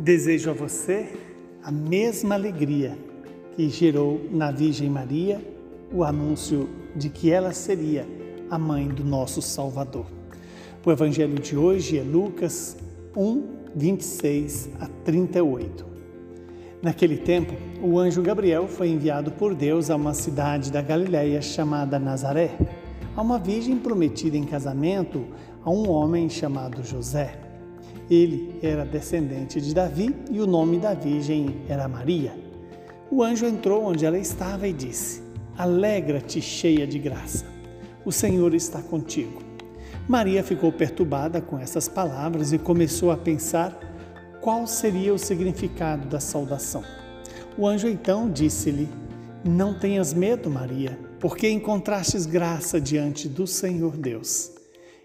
Desejo a você a mesma alegria que gerou na Virgem Maria o anúncio de que ela seria a mãe do nosso Salvador. O evangelho de hoje é Lucas 1, 26 a 38. Naquele tempo, o anjo Gabriel foi enviado por Deus a uma cidade da Galiléia chamada Nazaré, a uma virgem prometida em casamento a um homem chamado José. Ele era descendente de Davi e o nome da virgem era Maria. O anjo entrou onde ela estava e disse: Alegra-te, cheia de graça. O Senhor está contigo. Maria ficou perturbada com essas palavras e começou a pensar qual seria o significado da saudação. O anjo então disse-lhe: Não tenhas medo, Maria, porque encontrastes graça diante do Senhor Deus.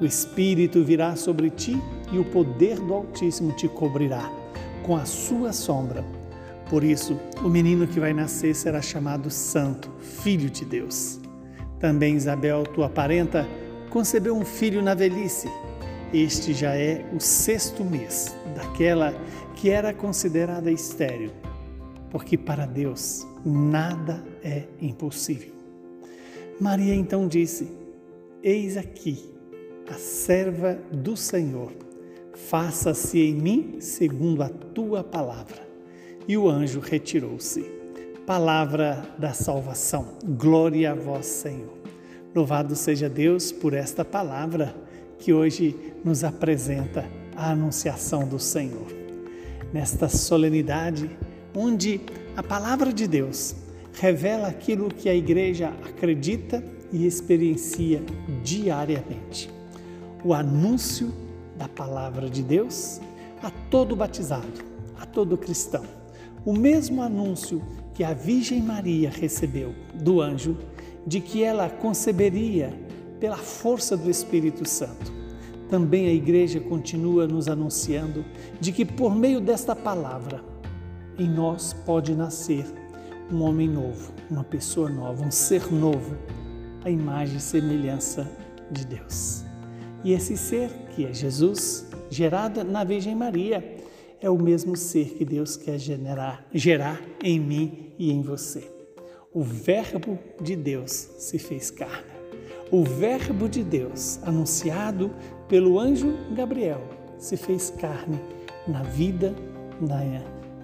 o Espírito virá sobre ti e o poder do Altíssimo te cobrirá com a sua sombra. Por isso, o menino que vai nascer será chamado Santo, Filho de Deus. Também Isabel, tua parenta, concebeu um filho na velhice. Este já é o sexto mês daquela que era considerada estéril, porque para Deus nada é impossível. Maria então disse: Eis aqui a serva do Senhor, faça-se em mim segundo a tua palavra. E o anjo retirou-se. Palavra da salvação. Glória a vós, Senhor. Louvado seja Deus por esta palavra que hoje nos apresenta a anunciação do Senhor. Nesta solenidade, onde a palavra de Deus revela aquilo que a igreja acredita e experiencia diariamente o anúncio da palavra de Deus a todo batizado, a todo cristão. O mesmo anúncio que a Virgem Maria recebeu do anjo de que ela conceberia pela força do Espírito Santo. Também a igreja continua nos anunciando de que por meio desta palavra em nós pode nascer um homem novo, uma pessoa nova, um ser novo, a imagem e semelhança de Deus. E esse ser, que é Jesus, gerado na Virgem Maria, é o mesmo ser que Deus quer gerar, gerar em mim e em você. O Verbo de Deus se fez carne. O Verbo de Deus, anunciado pelo anjo Gabriel, se fez carne na vida, na,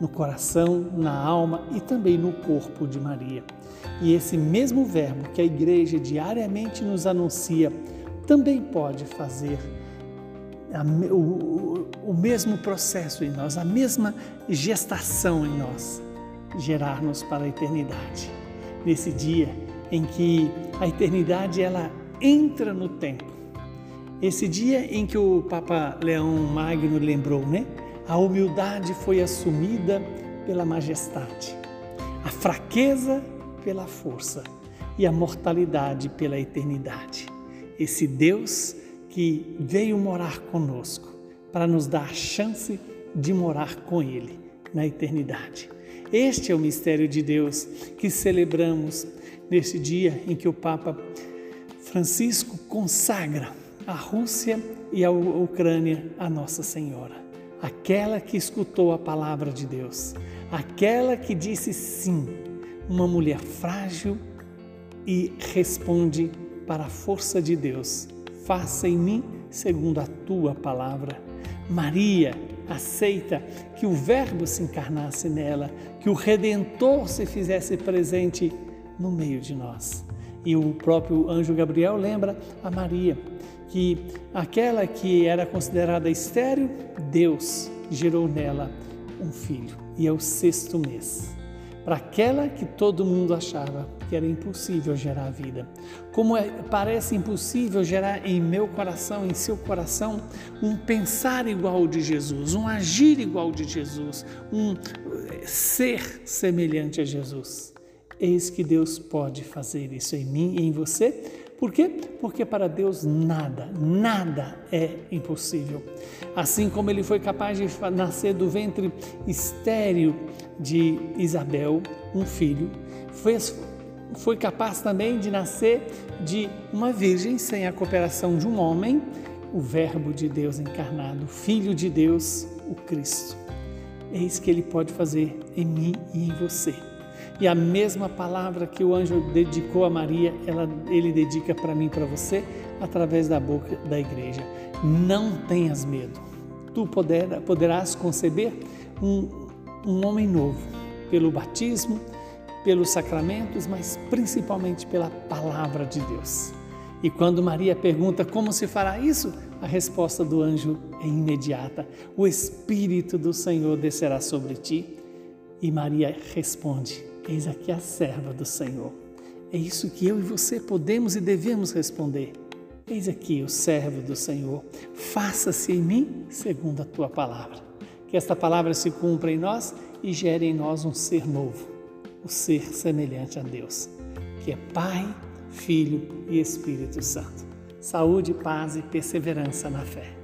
no coração, na alma e também no corpo de Maria. E esse mesmo Verbo que a igreja diariamente nos anuncia, também pode fazer o, o, o mesmo processo em nós, a mesma gestação em nós, gerar-nos para a eternidade. Nesse dia em que a eternidade ela entra no tempo. Esse dia em que o Papa Leão Magno lembrou, né? A humildade foi assumida pela majestade, a fraqueza pela força e a mortalidade pela eternidade esse Deus que veio morar conosco para nos dar a chance de morar com Ele na eternidade. Este é o mistério de Deus que celebramos neste dia em que o Papa Francisco consagra a Rússia e a Ucrânia a Nossa Senhora, aquela que escutou a palavra de Deus, aquela que disse sim, uma mulher frágil e responde para a força de Deus. Faça em mim segundo a tua palavra. Maria aceita que o Verbo se encarnasse nela, que o Redentor se fizesse presente no meio de nós. E o próprio anjo Gabriel lembra a Maria que aquela que era considerada estéril, Deus gerou nela um filho, e é o sexto mês. Para aquela que todo mundo achava que era impossível gerar vida. Como é, parece impossível gerar em meu coração, em seu coração, um pensar igual ao de Jesus, um agir igual ao de Jesus, um eh, ser semelhante a Jesus. Eis que Deus pode fazer isso em mim e em você. Por quê? Porque para Deus nada, nada é impossível. Assim como ele foi capaz de nascer do ventre estéril de Isabel, um filho, fez, foi capaz também de nascer de uma virgem sem a cooperação de um homem, o Verbo de Deus encarnado, Filho de Deus, o Cristo. Eis que ele pode fazer em mim e em você. E a mesma palavra que o anjo dedicou a Maria, ela, ele dedica para mim para você através da boca da igreja. Não tenhas medo. Tu poder, poderás conceber um, um homem novo pelo batismo, pelos sacramentos, mas principalmente pela palavra de Deus. E quando Maria pergunta como se fará isso, a resposta do anjo é imediata: O Espírito do Senhor descerá sobre ti. E Maria responde: Eis aqui a serva do Senhor. É isso que eu e você podemos e devemos responder. Eis aqui o servo do Senhor. Faça-se em mim segundo a tua palavra. Que esta palavra se cumpra em nós e gere em nós um ser novo, o um ser semelhante a Deus, que é Pai, Filho e Espírito Santo. Saúde, paz e perseverança na fé.